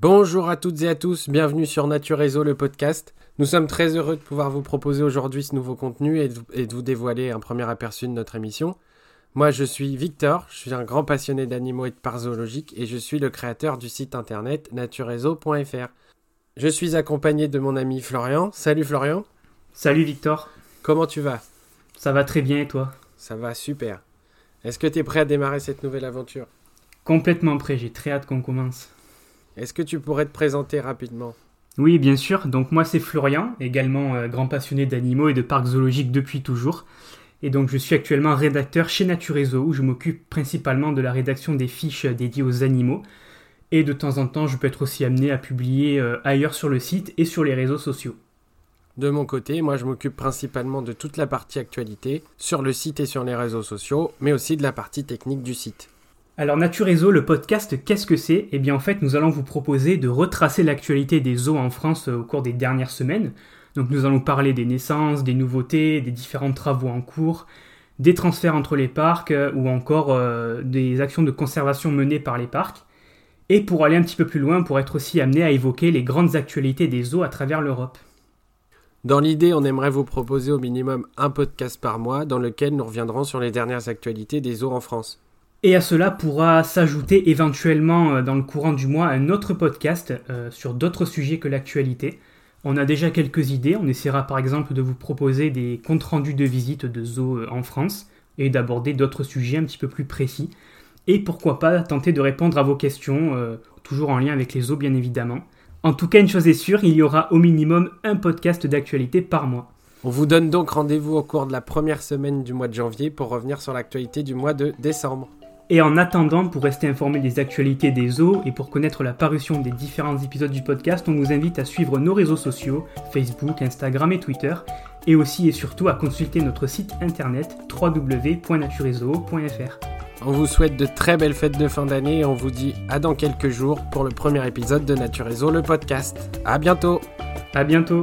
Bonjour à toutes et à tous, bienvenue sur Nature Réseau, le podcast. Nous sommes très heureux de pouvoir vous proposer aujourd'hui ce nouveau contenu et de, vous dévoiler un premier aperçu de notre émission. Moi, je suis Victor, je suis un grand passionné d'animaux et de parcs zoologiques et je suis le créateur du site internet naturereseau.fr. Je suis accompagné de mon ami Florian. Salut Florian. Salut Victor. Comment tu vas? Ça va très bien et toi? Ça va super. Est-ce que tu es prêt à démarrer cette nouvelle aventure? Complètement prêt, j'ai très hâte qu'on commence. Est-ce que tu pourrais te présenter rapidement? Oui, bien sûr. Donc moi c'est Florian, également euh, grand passionné d'animaux et de parcs zoologiques depuis toujours. Et donc je suis actuellement rédacteur chez Naturezo où je m'occupe principalement de la rédaction des fiches dédiées aux animaux. Et de temps en temps, je peux être aussi amené à publier euh, ailleurs sur le site et sur les réseaux sociaux. De mon côté, moi je m'occupe principalement de toute la partie actualité, sur le site et sur les réseaux sociaux, mais aussi de la partie technique du site. Alors Naturezo, le podcast, qu'est-ce que c'est? Eh bien en fait, nous allons vous proposer de retracer l'actualité des zoos en France euh, au cours des dernières semaines. Donc nous allons parler des naissances, des nouveautés, des différents travaux en cours, des transferts entre les parcs euh, ou encore euh, des actions de conservation menées par les parcs. Et pour aller un petit peu plus loin, pour être aussi amené à évoquer les grandes actualités des zoos à travers l'Europe. Dans l'idée, on aimerait vous proposer au minimum un podcast par mois dans lequel nous reviendrons sur les dernières actualités des zoos en France. Et à cela pourra s'ajouter éventuellement euh, dans le courant du mois un autre podcast euh, sur d'autres sujets que l'actualité. On a déjà quelques idées, on essaiera par exemple de vous proposer des comptes rendus de visite de zoos euh, en France et d'aborder d'autres sujets un petit peu plus précis. Et pourquoi pas tenter de répondre à vos questions, toujours en lien avec les zoos bien évidemment. En tout cas, une chose est sûre, il y aura au minimum un podcast d'actualité par mois. On vous donne donc rendez-vous au cours de la première semaine du mois de janvier pour revenir sur l'actualité du mois de décembre. Et en attendant, pour rester informé des actualités des eaux et pour connaître la parution des différents épisodes du podcast, on vous invite à suivre nos réseaux sociaux, Facebook, Instagram et Twitter, et aussi et surtout à consulter notre site internet www.naturezo.fr. On vous souhaite de très belles fêtes de fin d'année et on vous dit à dans quelques jours pour le premier épisode de Naturezo, le podcast. À bientôt À bientôt